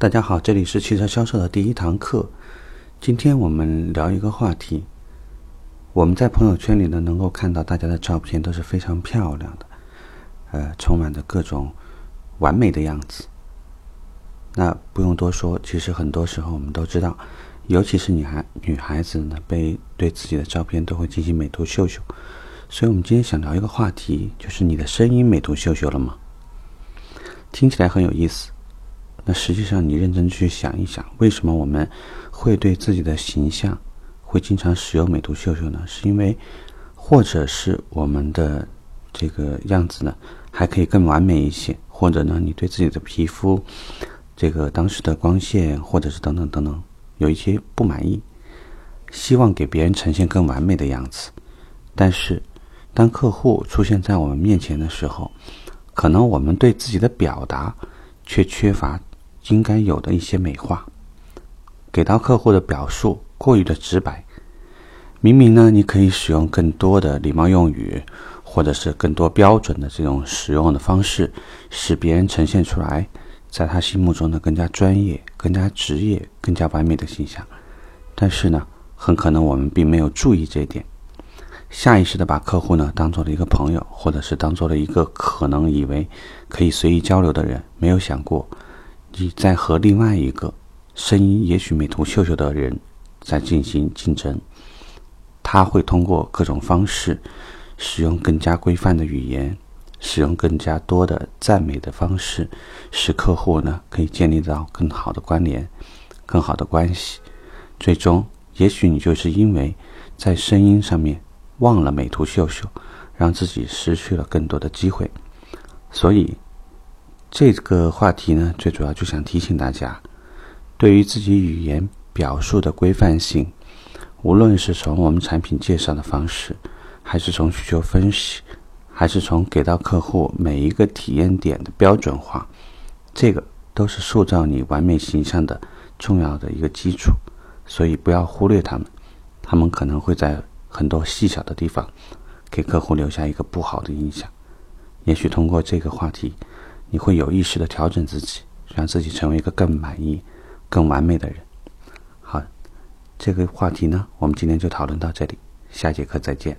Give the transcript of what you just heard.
大家好，这里是汽车销售的第一堂课。今天我们聊一个话题。我们在朋友圈里呢，能够看到大家的照片都是非常漂亮的，呃，充满着各种完美的样子。那不用多说，其实很多时候我们都知道，尤其是女孩女孩子呢，被对自己的照片都会进行美图秀秀。所以我们今天想聊一个话题，就是你的声音美图秀秀了吗？听起来很有意思。那实际上，你认真去想一想，为什么我们会对自己的形象会经常使用美图秀秀呢？是因为，或者是我们的这个样子呢，还可以更完美一些，或者呢，你对自己的皮肤这个当时的光线，或者是等等等等，有一些不满意，希望给别人呈现更完美的样子。但是，当客户出现在我们面前的时候，可能我们对自己的表达却缺乏。应该有的一些美化，给到客户的表述过于的直白。明明呢，你可以使用更多的礼貌用语，或者是更多标准的这种使用的方式，使别人呈现出来，在他心目中呢更加专业、更加职业、更加完美的形象。但是呢，很可能我们并没有注意这一点，下意识的把客户呢当做了一个朋友，或者是当做了一个可能以为可以随意交流的人，没有想过。你在和另外一个声音也许美图秀秀的人在进行竞争，他会通过各种方式，使用更加规范的语言，使用更加多的赞美的方式，使客户呢可以建立到更好的关联、更好的关系。最终，也许你就是因为在声音上面忘了美图秀秀，让自己失去了更多的机会。所以。这个话题呢，最主要就想提醒大家，对于自己语言表述的规范性，无论是从我们产品介绍的方式，还是从需求分析，还是从给到客户每一个体验点的标准化，这个都是塑造你完美形象的重要的一个基础。所以不要忽略他们，他们可能会在很多细小的地方给客户留下一个不好的印象。也许通过这个话题。你会有意识的调整自己，让自己成为一个更满意、更完美的人。好，这个话题呢，我们今天就讨论到这里，下节课再见。